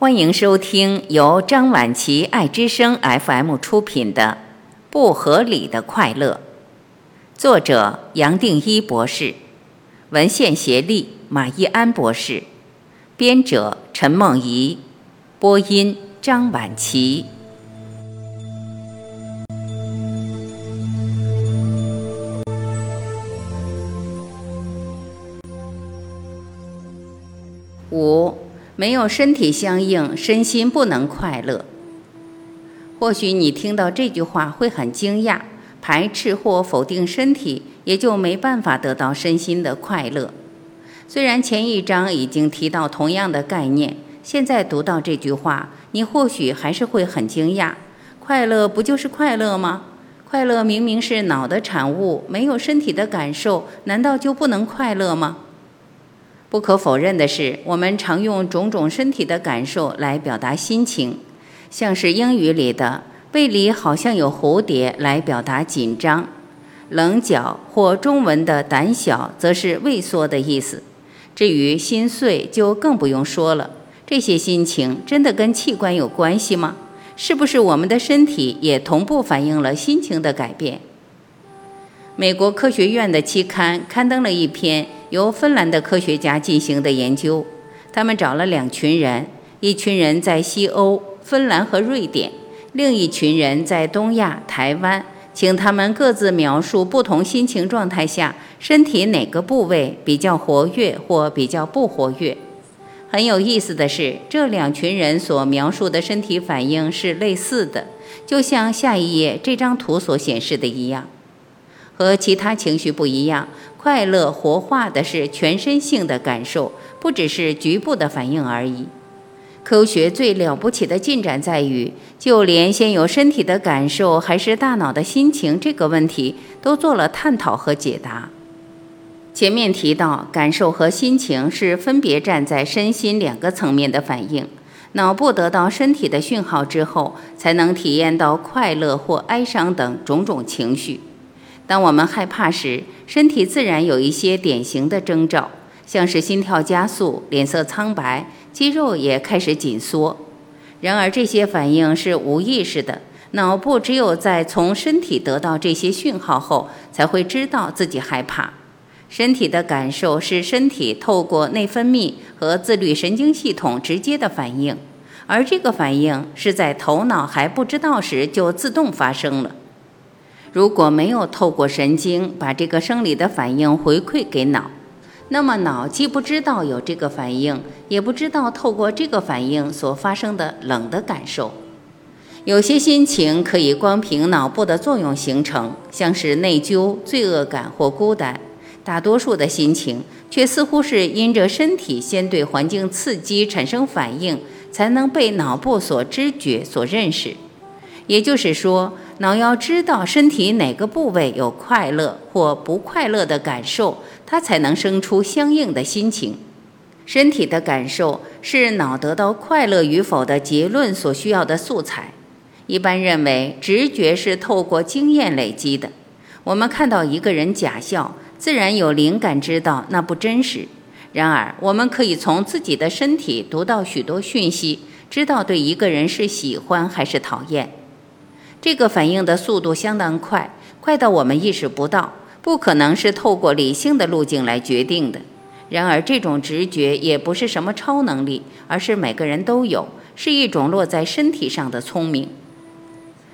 欢迎收听由张晚琪爱之声 FM 出品的《不合理的快乐》，作者杨定一博士，文献协力马一安博士，编者陈梦怡，播音张晚琪。没有身体相应，身心不能快乐。或许你听到这句话会很惊讶，排斥或否定身体，也就没办法得到身心的快乐。虽然前一章已经提到同样的概念，现在读到这句话，你或许还是会很惊讶：快乐不就是快乐吗？快乐明明是脑的产物，没有身体的感受，难道就不能快乐吗？不可否认的是，我们常用种种身体的感受来表达心情，像是英语里的“胃里好像有蝴蝶”来表达紧张、棱角，或中文的“胆小”则是畏缩的意思。至于心碎，就更不用说了。这些心情真的跟器官有关系吗？是不是我们的身体也同步反映了心情的改变？美国科学院的期刊刊登了一篇。由芬兰的科学家进行的研究，他们找了两群人，一群人在西欧、芬兰和瑞典，另一群人在东亚、台湾，请他们各自描述不同心情状态下身体哪个部位比较活跃或比较不活跃。很有意思的是，这两群人所描述的身体反应是类似的，就像下一页这张图所显示的一样。和其他情绪不一样。快乐活化的是全身性的感受，不只是局部的反应而已。科学最了不起的进展在于，就连先有身体的感受还是大脑的心情这个问题，都做了探讨和解答。前面提到，感受和心情是分别站在身心两个层面的反应。脑部得到身体的讯号之后，才能体验到快乐或哀伤等种种情绪。当我们害怕时，身体自然有一些典型的征兆，像是心跳加速、脸色苍白、肌肉也开始紧缩。然而，这些反应是无意识的，脑部只有在从身体得到这些讯号后，才会知道自己害怕。身体的感受是身体透过内分泌和自律神经系统直接的反应，而这个反应是在头脑还不知道时就自动发生了。如果没有透过神经把这个生理的反应回馈给脑，那么脑既不知道有这个反应，也不知道透过这个反应所发生的冷的感受。有些心情可以光凭脑部的作用形成，像是内疚、罪恶感或孤单；大多数的心情却似乎是因着身体先对环境刺激产生反应，才能被脑部所知觉、所认识。也就是说。脑要知道身体哪个部位有快乐或不快乐的感受，它才能生出相应的心情。身体的感受是脑得到快乐与否的结论所需要的素材。一般认为，直觉是透过经验累积的。我们看到一个人假笑，自然有灵感知道那不真实。然而，我们可以从自己的身体读到许多讯息，知道对一个人是喜欢还是讨厌。这个反应的速度相当快，快到我们意识不到，不可能是透过理性的路径来决定的。然而，这种直觉也不是什么超能力，而是每个人都有，是一种落在身体上的聪明。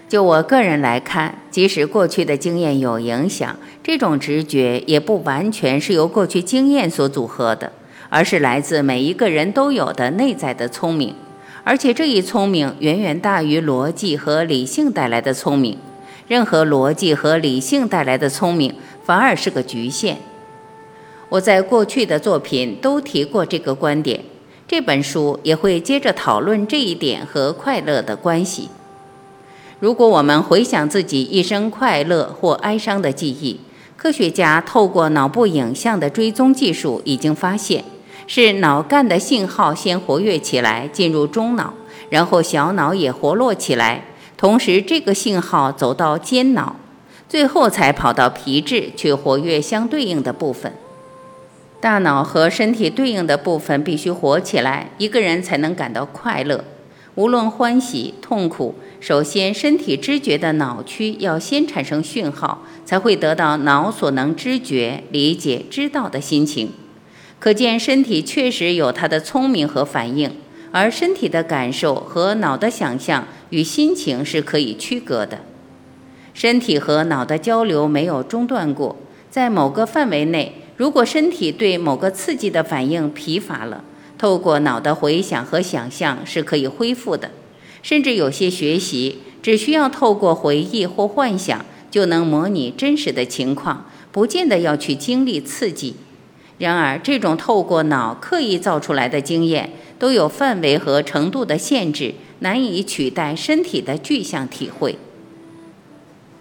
就我个人来看，即使过去的经验有影响，这种直觉也不完全是由过去经验所组合的，而是来自每一个人都有的内在的聪明。而且这一聪明远远大于逻辑和理性带来的聪明，任何逻辑和理性带来的聪明反而是个局限。我在过去的作品都提过这个观点，这本书也会接着讨论这一点和快乐的关系。如果我们回想自己一生快乐或哀伤的记忆，科学家透过脑部影像的追踪技术已经发现。是脑干的信号先活跃起来，进入中脑，然后小脑也活络起来，同时这个信号走到间脑，最后才跑到皮质去活跃相对应的部分。大脑和身体对应的部分必须活起来，一个人才能感到快乐。无论欢喜、痛苦，首先身体知觉的脑区要先产生讯号，才会得到脑所能知觉、理解、知道的心情。可见，身体确实有它的聪明和反应，而身体的感受和脑的想象与心情是可以区隔的。身体和脑的交流没有中断过，在某个范围内。如果身体对某个刺激的反应疲乏了，透过脑的回想和想象是可以恢复的。甚至有些学习只需要透过回忆或幻想就能模拟真实的情况，不见得要去经历刺激。然而，这种透过脑刻意造出来的经验都有范围和程度的限制，难以取代身体的具象体会。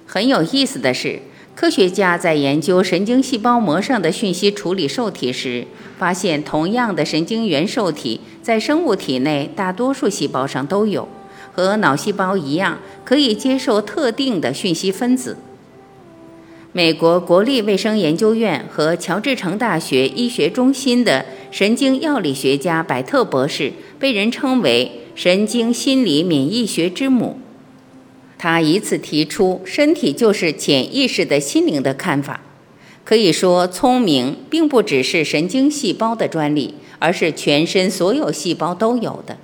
很有意思的是。科学家在研究神经细胞膜上的讯息处理受体时，发现同样的神经元受体在生物体内大多数细胞上都有，和脑细胞一样，可以接受特定的讯息分子。美国国立卫生研究院和乔治城大学医学中心的神经药理学家百特博士，被人称为“神经心理免疫学之母”。他以此提出“身体就是潜意识的心灵”的看法。可以说，聪明并不只是神经细胞的专利，而是全身所有细胞都有的。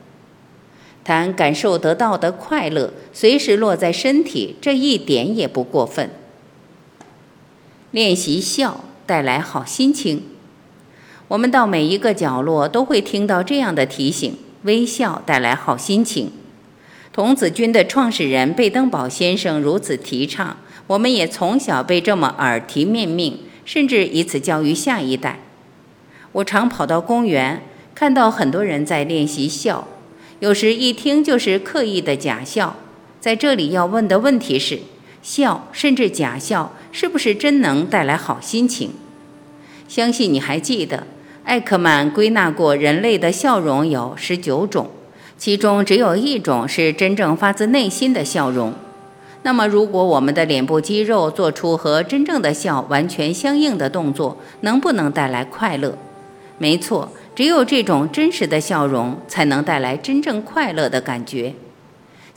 谈感受得到的快乐随时落在身体，这一点也不过分。练习笑带来好心情，我们到每一个角落都会听到这样的提醒：微笑带来好心情。童子军的创始人贝登堡先生如此提倡，我们也从小被这么耳提面命，甚至以此教育下一代。我常跑到公园，看到很多人在练习笑，有时一听就是刻意的假笑。在这里要问的问题是：笑甚至假笑，是不是真能带来好心情？相信你还记得，艾克曼归纳过人类的笑容有十九种。其中只有一种是真正发自内心的笑容。那么，如果我们的脸部肌肉做出和真正的笑完全相应的动作，能不能带来快乐？没错，只有这种真实的笑容才能带来真正快乐的感觉。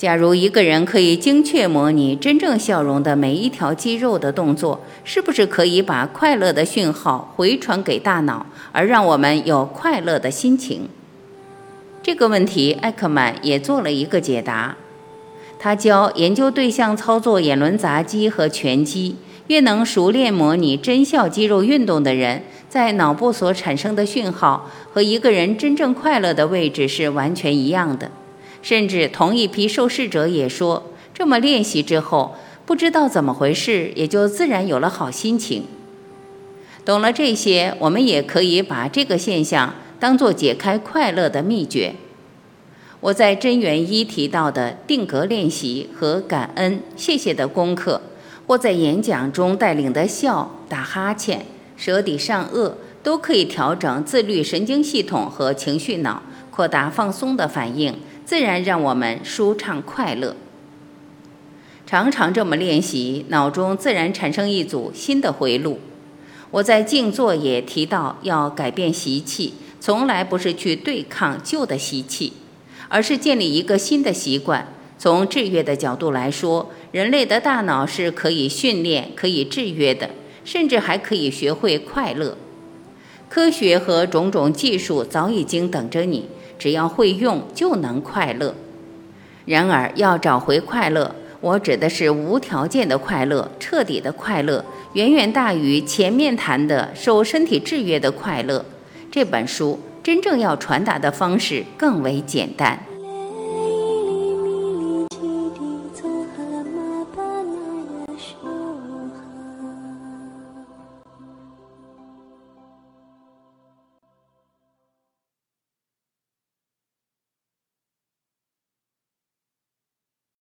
假如一个人可以精确模拟真正笑容的每一条肌肉的动作，是不是可以把快乐的讯号回传给大脑，而让我们有快乐的心情？这个问题，艾克曼也做了一个解答。他教研究对象操作眼轮匝肌和拳击，越能熟练模拟真笑肌肉运动的人，在脑部所产生的讯号和一个人真正快乐的位置是完全一样的。甚至同一批受试者也说，这么练习之后，不知道怎么回事，也就自然有了好心情。懂了这些，我们也可以把这个现象。当做解开快乐的秘诀，我在真元一提到的定格练习和感恩、谢谢的功课，或在演讲中带领的笑、打哈欠、舌底上颚，都可以调整自律神经系统和情绪脑，扩大放松的反应，自然让我们舒畅快乐。常常这么练习，脑中自然产生一组新的回路。我在静坐也提到要改变习气。从来不是去对抗旧的习气，而是建立一个新的习惯。从制约的角度来说，人类的大脑是可以训练、可以制约的，甚至还可以学会快乐。科学和种种技术早已经等着你，只要会用就能快乐。然而，要找回快乐，我指的是无条件的快乐、彻底的快乐，远远大于前面谈的受身体制约的快乐。这本书真正要传达的方式更为简单。